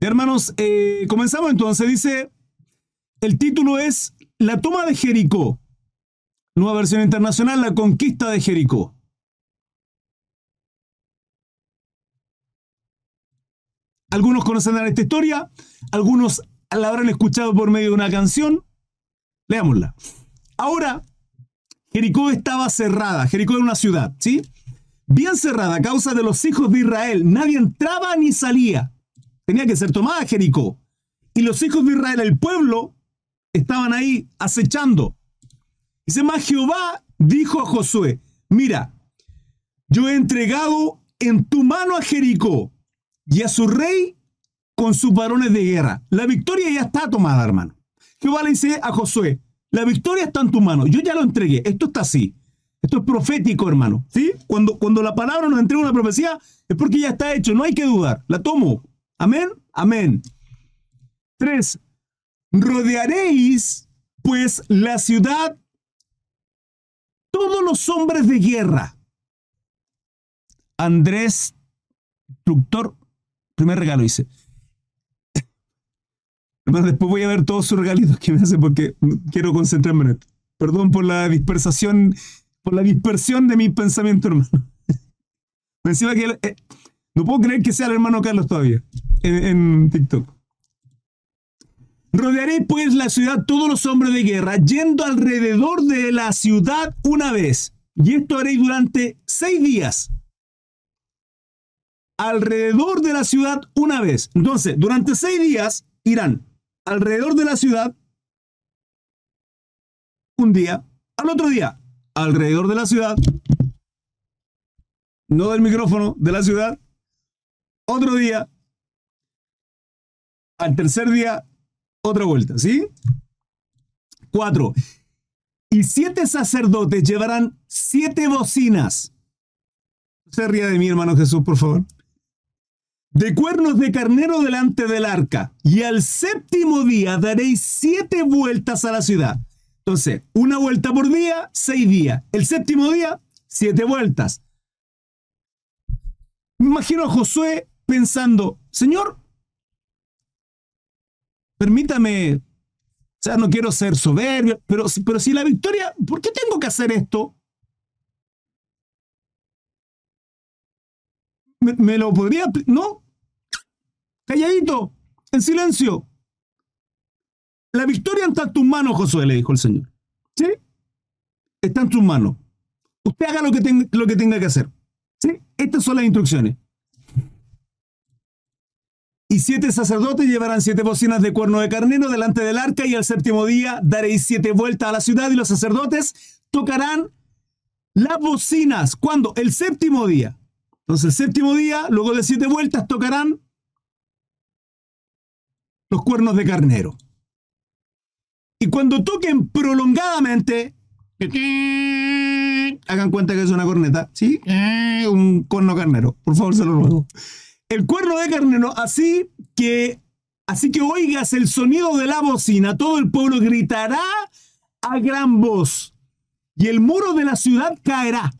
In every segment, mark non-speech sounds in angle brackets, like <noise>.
Hermanos, eh, comenzamos entonces. Dice, el título es La toma de Jericó. Nueva versión internacional, La conquista de Jericó. Algunos conocen esta historia, algunos la habrán escuchado por medio de una canción. Leámosla. Ahora, Jericó estaba cerrada. Jericó era una ciudad, ¿sí? Bien cerrada a causa de los hijos de Israel. Nadie entraba ni salía. Tenía que ser tomada Jericó. Y los hijos de Israel, el pueblo, estaban ahí acechando. Dice más, Jehová dijo a Josué, mira, yo he entregado en tu mano a Jericó y a su rey con sus varones de guerra. La victoria ya está tomada, hermano. Jehová le dice a Josué, la victoria está en tu mano, yo ya lo entregué, esto está así. Esto es profético, hermano. ¿Sí? Cuando, cuando la palabra nos entrega una profecía, es porque ya está hecho, no hay que dudar. La tomo. Amén. Amén. Tres. Rodearéis, pues, la ciudad, todos los hombres de guerra. Andrés, instructor, primer regalo dice. <laughs> Hermano, después voy a ver todos sus regalitos que me hace porque quiero concentrarme en esto. Perdón por la dispersación por la dispersión de mi pensamiento, hermano. <laughs> Encima que eh, no puedo creer que sea el hermano Carlos todavía en, TikTok. Rodearé pues la ciudad todos los hombres de guerra, yendo alrededor de la ciudad una vez. Y esto haré durante seis días. Alrededor de la ciudad una vez. Entonces, durante seis días irán alrededor de la ciudad un día, al otro día alrededor de la ciudad, no del micrófono, de la ciudad, otro día, al tercer día, otra vuelta, ¿sí? Cuatro. Y siete sacerdotes llevarán siete bocinas. Se ría de mí, hermano Jesús, por favor. De cuernos de carnero delante del arca. Y al séptimo día daréis siete vueltas a la ciudad. Entonces, una vuelta por día, seis días. El séptimo día, siete vueltas. Me imagino a Josué pensando, Señor, permítame, o sea, no quiero ser soberbio, pero, pero si la victoria, ¿por qué tengo que hacer esto? ¿Me, me lo podría... No? Calladito, en silencio. La victoria está en tus manos, Josué, le dijo el Señor. ¿Sí? Está en tus manos. Usted haga lo que, tenga, lo que tenga que hacer. ¿Sí? Estas son las instrucciones. Siete sacerdotes llevarán siete bocinas de cuerno de carnero delante del arca y al séptimo día daréis siete vueltas a la ciudad y los sacerdotes tocarán las bocinas. ¿Cuándo? El séptimo día. Entonces el séptimo día, luego de siete vueltas, tocarán los cuernos de carnero. Y cuando toquen prolongadamente, hagan cuenta que es una corneta, ¿sí? Un cuerno carnero, por favor, se lo ruego. El cuerno de carnero, así que, así que oigas el sonido de la bocina, todo el pueblo gritará a gran voz y el muro de la ciudad caerá.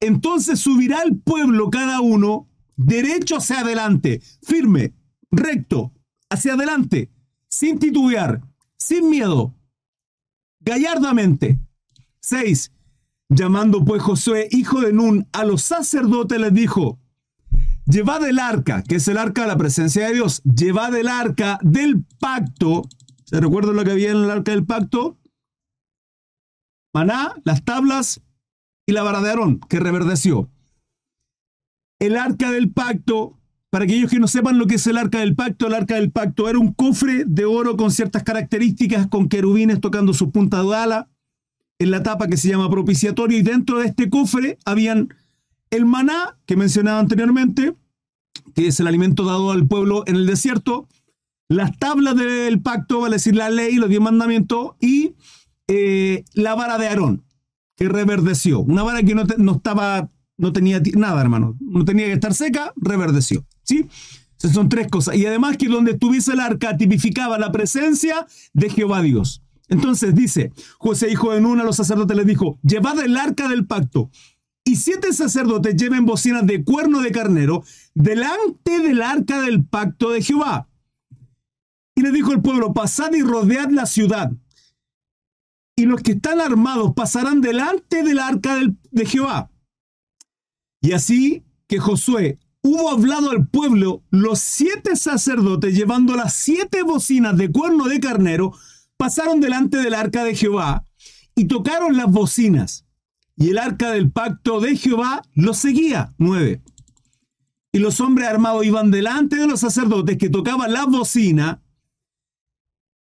Entonces subirá el pueblo cada uno derecho hacia adelante, firme, recto, hacia adelante sin titubear, sin miedo, gallardamente. 6. Llamando pues Josué, hijo de Nun, a los sacerdotes les dijo, llevad el arca, que es el arca de la presencia de Dios, llevad el arca del pacto. ¿Se recuerdan lo que había en el arca del pacto? Maná, las tablas y la vara de Aarón, que reverdeció. El arca del pacto para aquellos que no sepan lo que es el arca del pacto, el arca del pacto era un cofre de oro con ciertas características, con querubines tocando su punta de ala, en la tapa que se llama propiciatorio, y dentro de este cofre habían el maná, que mencionaba anteriormente, que es el alimento dado al pueblo en el desierto, las tablas del pacto, vale decir la ley, los diez mandamientos, y eh, la vara de Aarón, que reverdeció. Una vara que no, no estaba, no tenía nada, hermano, no tenía que estar seca, reverdeció. ¿Sí? Esas son tres cosas. Y además que donde estuviese el arca tipificaba la presencia de Jehová Dios. Entonces dice, José hijo de Nun a los sacerdotes les dijo, llevad el arca del pacto y siete sacerdotes lleven bocinas de cuerno de carnero delante del arca del pacto de Jehová. Y le dijo el pueblo, pasad y rodead la ciudad. Y los que están armados pasarán delante del arca de Jehová. Y así que Josué hubo hablado al pueblo, los siete sacerdotes llevando las siete bocinas de cuerno de carnero, pasaron delante del arca de Jehová y tocaron las bocinas. Y el arca del pacto de Jehová los seguía. 9. Y los hombres armados iban delante de los sacerdotes que tocaban la bocina.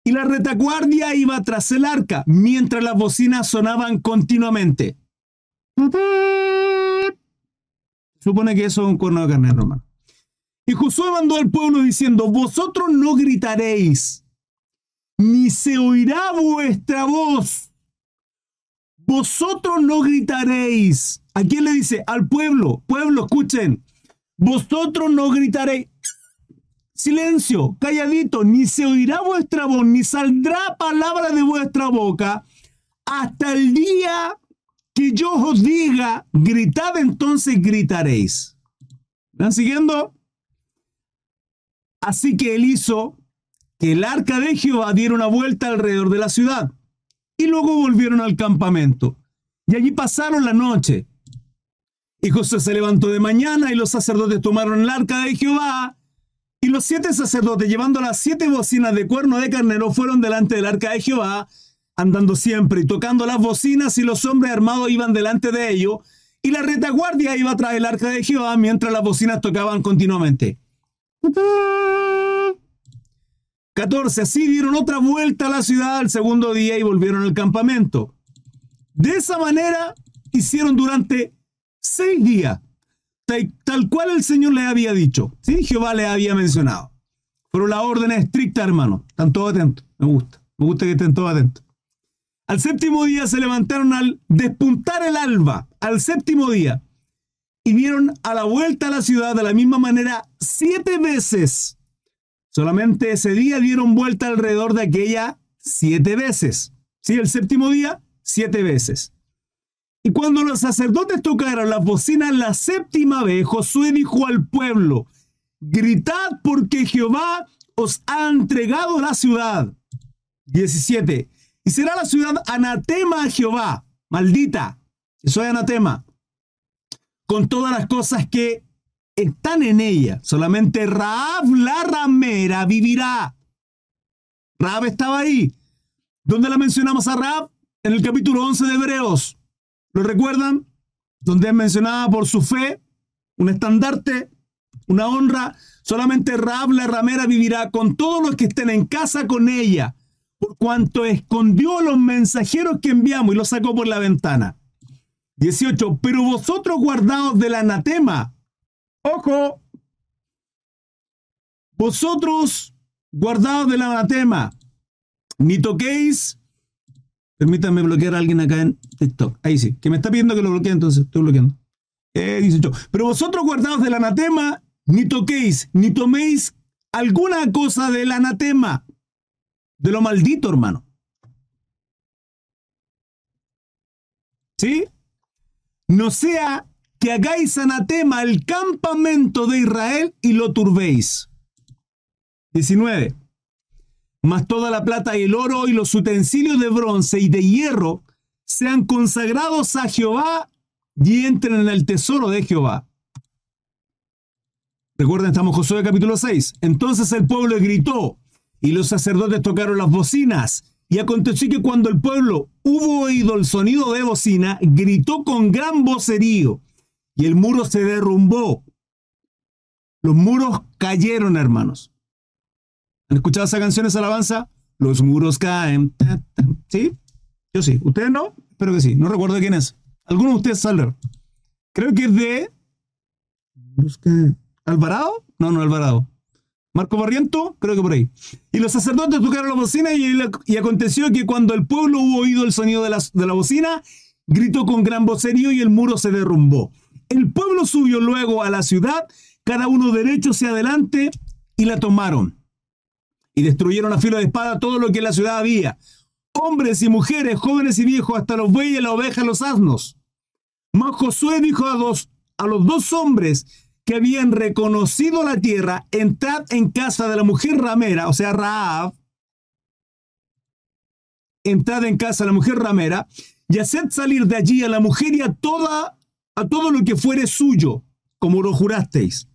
Y la retaguardia iba tras el arca, mientras las bocinas sonaban continuamente. Supone que eso es un cuerno de carne, hermano. Y Josué mandó al pueblo diciendo, vosotros no gritaréis, ni se oirá vuestra voz. Vosotros no gritaréis. ¿A quién le dice? Al pueblo. Pueblo, escuchen. Vosotros no gritaréis. Silencio, calladito, ni se oirá vuestra voz, ni saldrá palabra de vuestra boca hasta el día que yo os diga, gritad entonces gritaréis. ¿Están siguiendo? Así que él hizo que el arca de Jehová diera una vuelta alrededor de la ciudad y luego volvieron al campamento. Y allí pasaron la noche. Y José se levantó de mañana y los sacerdotes tomaron el arca de Jehová. Y los siete sacerdotes, llevando las siete bocinas de cuerno de carnero, fueron delante del arca de Jehová andando siempre y tocando las bocinas y los hombres armados iban delante de ellos y la retaguardia iba tras el arca de Jehová mientras las bocinas tocaban continuamente. 14. Así dieron otra vuelta a la ciudad al segundo día y volvieron al campamento. De esa manera hicieron durante seis días, tal, cual el Señor le había dicho. ¿sí? Jehová le había mencionado. Pero la orden es estricta, hermano. Están todos atentos. Me gusta. Me gusta que estén todos atentos. Al séptimo día se levantaron al despuntar el alba, al séptimo día, y vieron a la vuelta a la ciudad de la misma manera siete veces. Solamente ese día dieron vuelta alrededor de aquella siete veces. Sí, el séptimo día, siete veces. Y cuando los sacerdotes tocaron las bocinas la séptima vez, Josué dijo al pueblo, gritad porque Jehová os ha entregado la ciudad. 17. Y será la ciudad anatema a Jehová, maldita. Eso es anatema. Con todas las cosas que están en ella. Solamente Raab la ramera vivirá. Raab estaba ahí. ¿Dónde la mencionamos a Raab? En el capítulo 11 de Hebreos. ¿Lo recuerdan? Donde es mencionada por su fe, un estandarte, una honra. Solamente Raab la ramera vivirá con todos los que estén en casa con ella por cuanto escondió los mensajeros que enviamos y los sacó por la ventana. 18. Pero vosotros guardaos del anatema. Ojo. Vosotros guardaos del anatema. Ni toquéis. Permítanme bloquear a alguien acá en TikTok. Ahí sí. Que me está pidiendo que lo bloquee, entonces estoy bloqueando. Eh, 18. Pero vosotros guardaos del anatema, ni toquéis, ni toméis alguna cosa del anatema de lo maldito, hermano. ¿Sí? No sea hagáis anatema el campamento de Israel y lo turbéis. 19. Mas toda la plata y el oro y los utensilios de bronce y de hierro sean consagrados a Jehová y entren en el tesoro de Jehová. Recuerden, estamos Josué capítulo 6. Entonces el pueblo gritó, y los sacerdotes tocaron las bocinas. Y aconteció que cuando el pueblo hubo oído el sonido de bocina, gritó con gran vocerío, y el muro se derrumbó. Los muros cayeron, hermanos. ¿Han escuchado esa canción, esa alabanza? Los muros caen. ¿Sí? Yo sí. ¿Ustedes no? Espero que sí. No recuerdo quién es. ¿Alguno de ustedes sabe? Creo que es de... ¿Alvarado? No, no, Alvarado. Marco Barriento, creo que por ahí. Y los sacerdotes tocaron la bocina y, aconteció que cuando el pueblo hubo oído el sonido de la, de la bocina, gritó con gran vocerío y el muro se derrumbó. El pueblo subió luego a la ciudad, cada uno derecho hacia adelante, y la tomaron. Y destruyeron a filo de espada todo lo que en la ciudad había. Hombres y mujeres, jóvenes y viejos, hasta los bueyes, la oveja, los asnos. Mas Josué dijo a, a los dos hombres que habían reconocido la tierra, entrad en casa de la mujer ramera, o sea, Raab, entrad en casa de la mujer ramera, y haced salir de allí a la mujer y a, toda, a todo lo que fuere suyo, como lo jurasteis.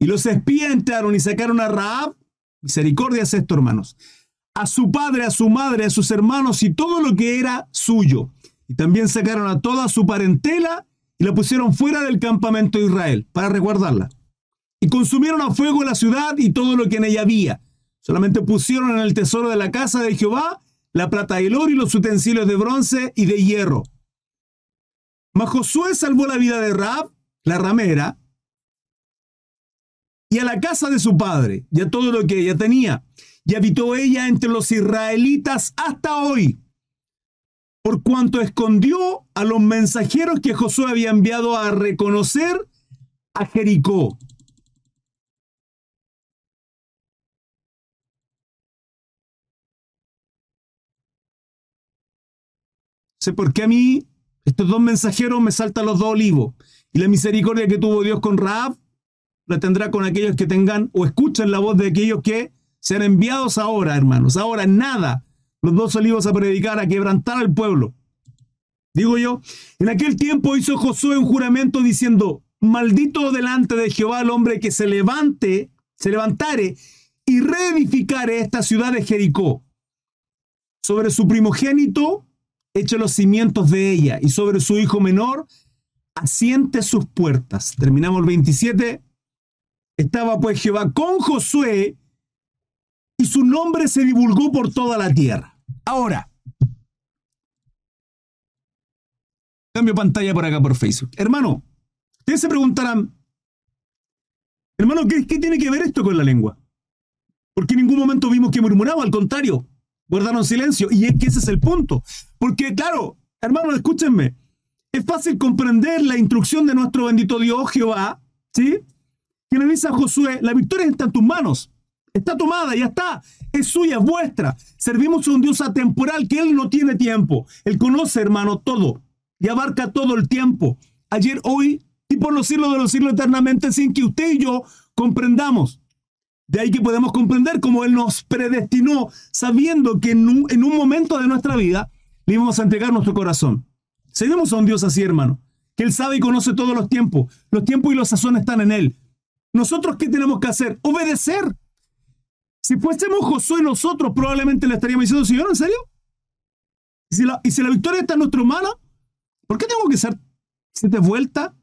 Y los espías entraron y sacaron a Raab, misericordia es esto, hermanos, a su padre, a su madre, a sus hermanos y todo lo que era suyo. Y también sacaron a toda su parentela y la pusieron fuera del campamento de Israel para resguardarla. Y consumieron a fuego la ciudad y todo lo que en ella había. Solamente pusieron en el tesoro de la casa de Jehová la plata y el oro y los utensilios de bronce y de hierro. Mas Josué salvó la vida de Raab, la ramera, y a la casa de su padre, y a todo lo que ella tenía. Y habitó ella entre los israelitas hasta hoy, por cuanto escondió a los mensajeros que Josué había enviado a reconocer a Jericó. sé por qué a mí estos dos mensajeros me saltan los dos olivos. Y la misericordia que tuvo Dios con Raab la tendrá con aquellos que tengan o escuchen la voz de aquellos que sean enviados ahora, hermanos. Ahora nada. Los dos olivos a predicar, a quebrantar al pueblo. Digo yo, en aquel tiempo hizo Josué un juramento diciendo, maldito delante de Jehová el hombre que se levante, se levantare y reedificare esta ciudad de Jericó. Sobre su primogénito eche los cimientos de ella y sobre su hijo menor asiente sus puertas. Terminamos el 27. Estaba pues Jehová con Josué y su nombre se divulgó por toda la tierra. Ahora, cambio pantalla por acá por Facebook. Hermano, ustedes se preguntarán, hermano, ¿qué, ¿qué, tiene que ver esto con la lengua? Porque en ningún momento vimos que murmuraba, al contrario, guardaron silencio. Y es que ese es el punto. Porque, claro, hermanos, escúchenme. Es fácil comprender la instrucción de nuestro bendito Dios, Jehová, ¿sí? Que le dice a Josué, la victoria está en tus manos. Está tomada, ya está. Es suya, es vuestra. Servimos a un Dios atemporal que Él no tiene tiempo. Él conoce, hermano, todo. Y abarca todo el tiempo. Ayer, hoy y por los siglos de los siglos eternamente sin que usted y yo comprendamos. De ahí que podemos comprender cómo Él nos predestinó, sabiendo que en un, en un momento de nuestra vida le íbamos a entregar nuestro corazón. Seguimos a un Dios así, hermano, que Él sabe y conoce todos los tiempos. Los tiempos y los sazones están en Él. ¿Nosotros qué tenemos que hacer? Obedecer. Si fuésemos Josué nosotros, probablemente le estaríamos diciendo, Señor, ¿en serio? ¿Y si la, victoria está en nuestra mano? ¿Por qué tengo que ser siete vuelta?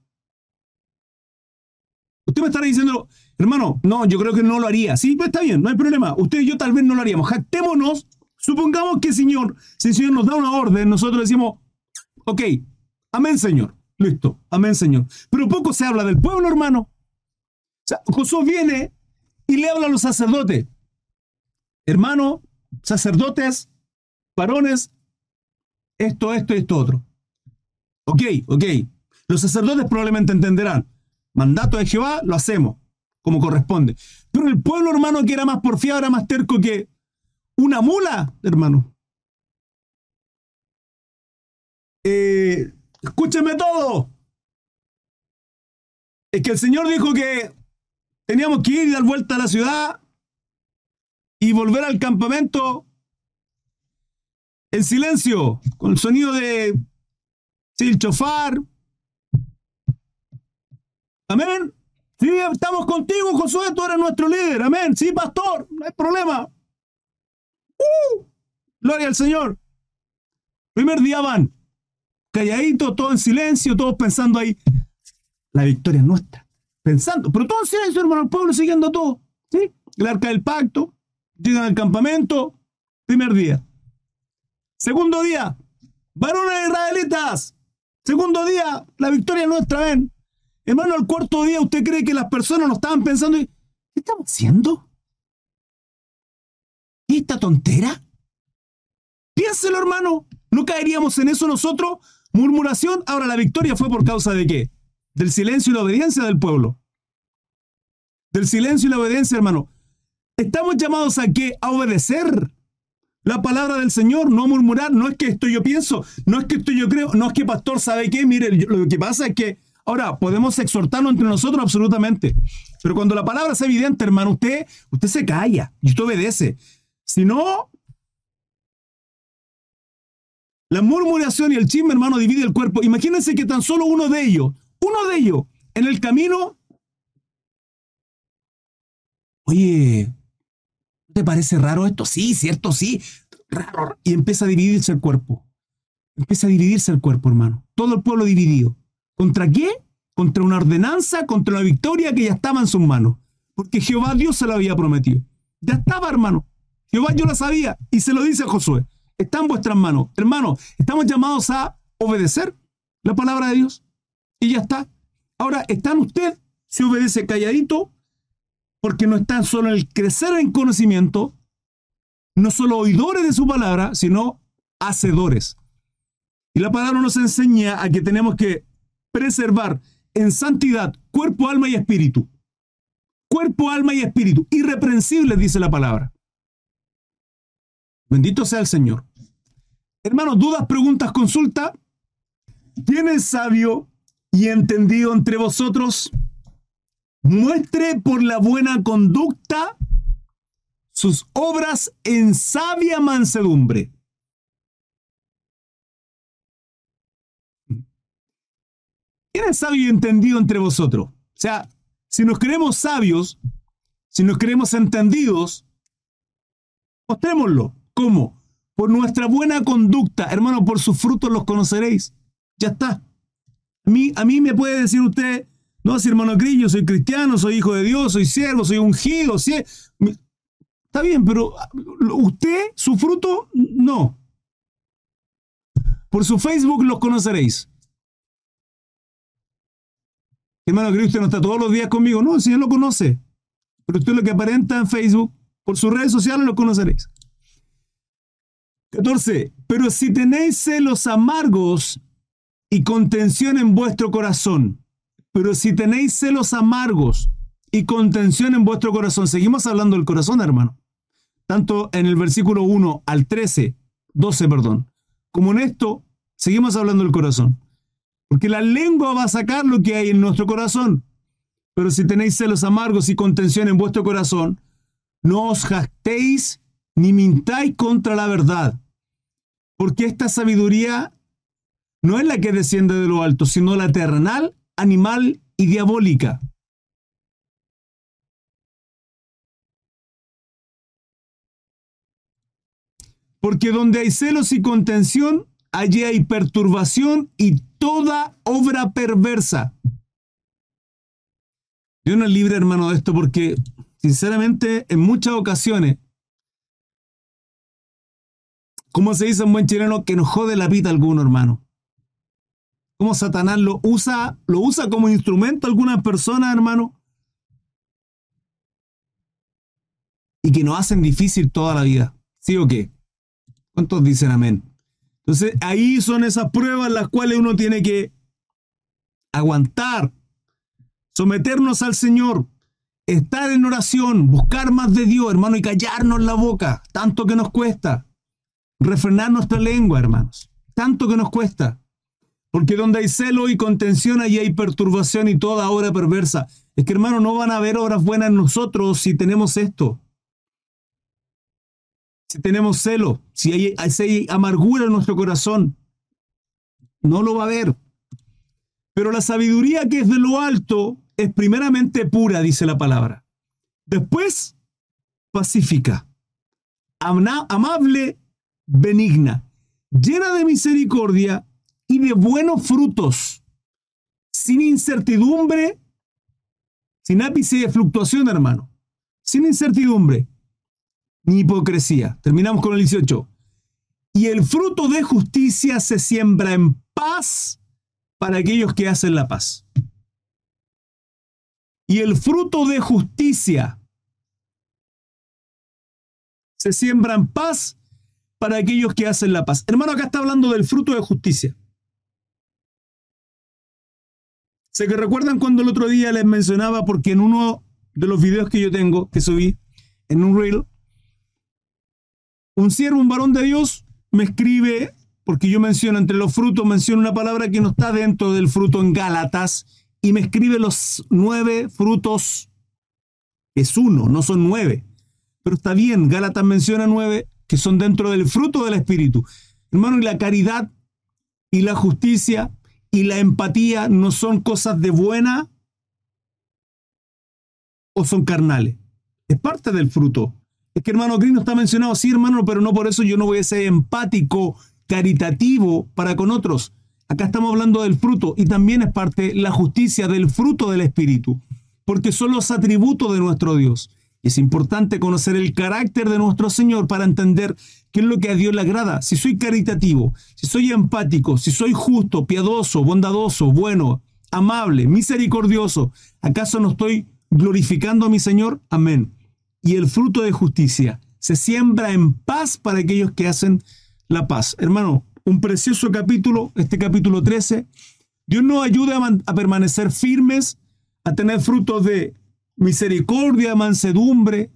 Usted me estará diciendo, hermano, no, yo creo que no lo haría. Sí, pues está bien, no hay problema. Usted y yo tal vez no lo haríamos. Jactémonos, supongamos que Señor, si el Señor nos da una orden, nosotros decimos, ok, amén, Señor. Listo, amén, Señor. Pero poco se habla del pueblo, hermano. O sea, Josué viene y le habla a los sacerdotes. Hermano, sacerdotes, varones, esto, esto, esto, otro. Ok, ok. Los sacerdotes probablemente entenderán mandato de Jehová, lo hacemos como corresponde. Pero el pueblo hermano que era más porfiado, era más terco que una mula, hermano. Eh, escúcheme todo. Es que el Señor dijo que teníamos que ir y dar vuelta a la ciudad y volver al campamento en silencio, con el sonido de sí, el chofar, Amén. Sí, estamos contigo, Josué, tú eres nuestro líder. Amén. Sí, pastor, no hay problema. ¡Uh! Gloria al Señor. Primer día van, calladitos, todo en silencio, todos pensando ahí. La victoria es nuestra. Pensando, pero todo en silencio, hermano, el pueblo siguiendo todo. ¿Sí? El arca del pacto, llegan al campamento, primer día. Segundo día, varones israelitas. Segundo día, la victoria es nuestra, ven. Hermano, al cuarto día, ¿usted cree que las personas no estaban pensando, ¿qué estamos haciendo? ¿Y esta tontera? Piénselo, hermano. ¿No caeríamos en eso nosotros? Murmuración. Ahora, la victoria fue por causa de qué? Del silencio y la obediencia del pueblo. Del silencio y la obediencia, hermano. Estamos llamados a qué? A obedecer la palabra del Señor, no murmurar. No es que esto yo pienso, no es que esto yo creo, no es que pastor sabe qué. Mire, lo que pasa es que Ahora, podemos exhortarnos entre nosotros absolutamente. Pero cuando la palabra es evidente, hermano, usted, usted se calla y usted obedece. Si no, la murmuración y el chisme, hermano, divide el cuerpo. Imagínense que tan solo uno de ellos, uno de ellos, en el camino, oye, ¿te parece raro esto? Sí, cierto, sí, raro. Y empieza a dividirse el cuerpo. Empieza a dividirse el cuerpo, hermano. Todo el pueblo dividido. ¿Contra qué? Contra una ordenanza, contra una victoria que ya estaba en sus manos. Porque Jehová Dios se lo había prometido. Ya estaba, hermano. Jehová yo lo sabía y se lo dice a Josué. Está en vuestras manos. Hermano, estamos llamados a obedecer la palabra de Dios. Y ya está. Ahora, está en usted si obedece calladito, porque no están solo el crecer en conocimiento, no solo oidores de su palabra, sino hacedores. Y la palabra nos enseña a que tenemos que preservar en santidad cuerpo, alma y espíritu. Cuerpo, alma y espíritu. Irreprensibles, dice la palabra. Bendito sea el Señor. Hermanos, dudas, preguntas, consulta. ¿Quién es sabio y entendido entre vosotros? Muestre por la buena conducta sus obras en sabia mansedumbre. ¿Quién es sabio y entendido entre vosotros? O sea, si nos creemos sabios, si nos creemos entendidos, mostrémoslo. ¿Cómo? Por nuestra buena conducta. Hermano, por sus frutos los conoceréis. Ya está. A mí, a mí me puede decir usted, no, si hermano Grillo, soy cristiano, soy hijo de Dios, soy siervo, soy ungido. ¿sí? Está bien, pero usted, su fruto, no. Por su Facebook los conoceréis. Hermano Grillo, usted no está todos los días conmigo. No, el Señor lo conoce. Pero usted lo que aparenta en Facebook, por sus redes sociales lo conoceréis. 14. Pero si tenéis celos amargos y contención en vuestro corazón, pero si tenéis celos amargos y contención en vuestro corazón, seguimos hablando del corazón, hermano. Tanto en el versículo 1 al 13, 12, perdón, como en esto, seguimos hablando del corazón. Porque la lengua va a sacar lo que hay en nuestro corazón. Pero si tenéis celos amargos y contención en vuestro corazón, no os jactéis ni mintáis contra la verdad. Porque esta sabiduría no es la que desciende de lo alto, sino la terrenal, animal y diabólica. Porque donde hay celos y contención, allí hay perturbación y toda obra perversa. Yo no libre, hermano, de esto porque, sinceramente, en muchas ocasiones ¿Cómo se dice un buen chileno que nos jode la pita alguno, hermano? ¿Cómo Satanás lo usa, lo usa como instrumento algunas personas, hermano? Y que nos hacen difícil toda la vida. ¿Sí o qué? ¿Cuántos dicen amén? Entonces, ahí son esas pruebas las cuales uno tiene que aguantar, someternos al Señor, estar en oración, buscar más de Dios, hermano, y callarnos la boca, tanto que nos cuesta refrenar nuestra lengua, hermanos. Tanto que nos cuesta. Porque donde hay celo y contención, allí hay perturbación y toda obra perversa. Es que, hermano, no van a haber obras buenas en nosotros si tenemos esto. Si tenemos celo, si hay, amargura en nuestro corazón, no lo va a haber. Pero la sabiduría que es de lo alto es primeramente pura, dice la palabra. Después, pacífica, amable benigna, llena de misericordia y de buenos frutos, sin incertidumbre, sin ápice de fluctuación, hermano, sin incertidumbre ni hipocresía. Terminamos con el 18. Y el fruto de justicia se siembra en paz para aquellos que hacen la paz. Y el fruto de justicia se siembra en paz para aquellos que hacen la paz. Hermano, acá está hablando del fruto de justicia. Sé que recuerdan cuando el otro día les mencionaba, porque en uno de los videos que yo tengo, que subí en un reel, un siervo, un varón de Dios, me escribe porque yo menciono entre los frutos, menciono una palabra que no está dentro del fruto en Gálatas, y me escribe los nueve frutos. Es uno, no son nueve. Pero está bien, Gálatas menciona nueve que son dentro del fruto del Espíritu. Hermano, y la caridad y la justicia y la empatía no son cosas de buena o son carnales. Es parte del fruto. Es que hermano Green no está mencionado, sí hermano, pero no por eso yo no voy a ser empático, caritativo para con otros. Acá estamos hablando del fruto y también es parte la justicia del fruto del Espíritu, porque son los atributos de nuestro Dios. Es importante conocer el carácter de nuestro Señor para entender qué es lo que a Dios le agrada. Si soy caritativo, si soy empático, si soy justo, piadoso, bondadoso, bueno, amable, misericordioso, ¿acaso no estoy glorificando a mi Señor? Amén. Y el fruto de justicia se siembra en paz para aquellos que hacen la paz. Hermano, un precioso capítulo, este capítulo 13. Dios nos ayuda a, permanecer firmes, a tener frutos de misericordia, mansedumbre,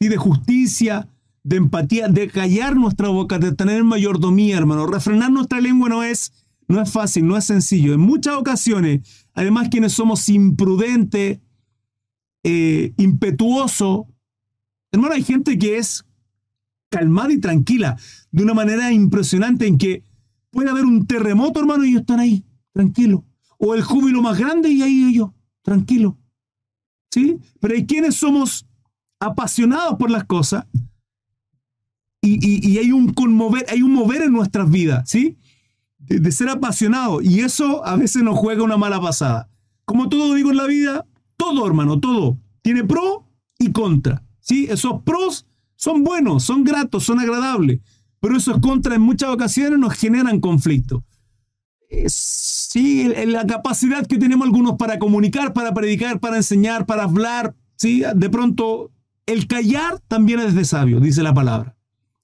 y de justicia, de empatía, de callar nuestra boca, de tener mayordomía, hermano. Refrenar nuestra lengua no es, no es fácil, no es sencillo. En muchas ocasiones, además, quienes somos imprudentes, eh, impetuosos, hermano, hay gente que es calmada y tranquila, de una manera impresionante en que puede haber un terremoto, hermano, y ellos están ahí, tranquilo. O el júbilo más grande y ahí ellos, tranquilo. ¿Sí? Pero hay quienes somos apasionados por las cosas y, hay un conmover, hay un mover en nuestras vidas, ¿sí? De, de, ser apasionado. Y eso a veces nos juega una mala pasada. Como todo digo en la vida, todo, hermano, todo. Tiene pro y contra. ¿Sí? Esos pros son buenos, son gratos, son agradables, pero esos contras en muchas ocasiones nos generan conflicto. Sí, la capacidad que tenemos algunos para comunicar, para predicar, para enseñar, para hablar, ¿sí? de pronto el callar también es de sabio, dice la palabra.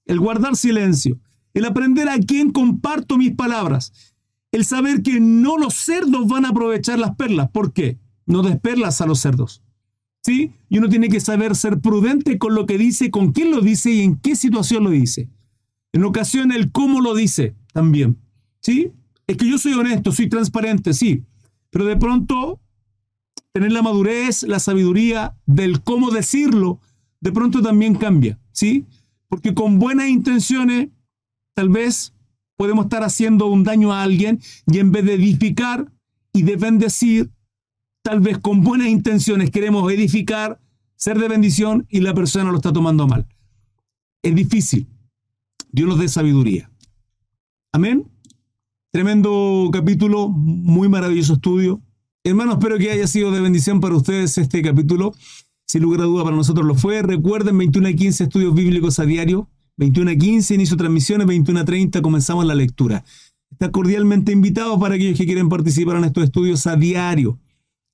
El guardar silencio, el aprender a quién comparto mis palabras, el saber que no los cerdos van a aprovechar las perlas. ¿Por qué? No des perlas a los cerdos. ¿Sí? Y uno tiene que saber ser prudente con lo que dice, con quién lo dice y en qué situación lo dice. En ocasión el cómo lo dice también, ¿sí? Es que yo soy honesto, soy transparente, sí, pero de pronto tener la madurez, la sabiduría del cómo decirlo, de pronto también cambia, ¿sí? Porque con buenas intenciones, tal vez podemos estar haciendo un daño a alguien y en vez de edificar y de bendecir, tal vez con buenas intenciones queremos edificar, ser de bendición y la persona lo está tomando mal. Es difícil. Dios nos dé sabiduría. Amén. Tremendo capítulo, muy maravilloso estudio. Hermanos, espero que haya sido de bendición para ustedes este capítulo. Sin lugar a duda, para nosotros lo fue. Recuerden, 21 a 15 estudios bíblicos a diario. 21 a 15, inicio transmisiones, 21 a 30 comenzamos la lectura. Está cordialmente invitado para aquellos que quieren participar en estos estudios a diario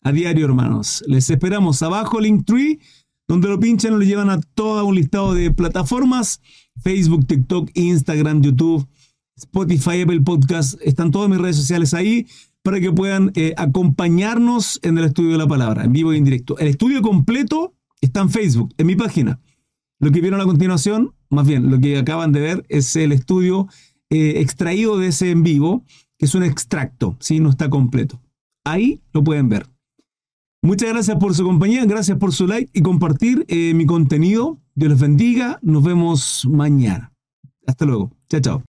a diario, hermanos. Les esperamos abajo, Linktree, donde lo pinchan y lo llevan a todo un listado de plataformas, Facebook, TikTok, Instagram, YouTube, Spotify, Apple Podcast, están todas mis redes sociales ahí para que puedan eh, acompañarnos en el estudio de la palabra, en vivo y en directo. El estudio completo está en Facebook, en mi página. Lo que vieron a continuación, más bien, lo que acaban de ver es el estudio eh, extraído de ese en vivo, que es un extracto, ¿sí? no está completo. Ahí lo pueden ver. Muchas gracias por su compañía, gracias por su like y compartir eh, mi contenido. Dios les bendiga. Nos vemos mañana. Hasta luego. Chao, chao.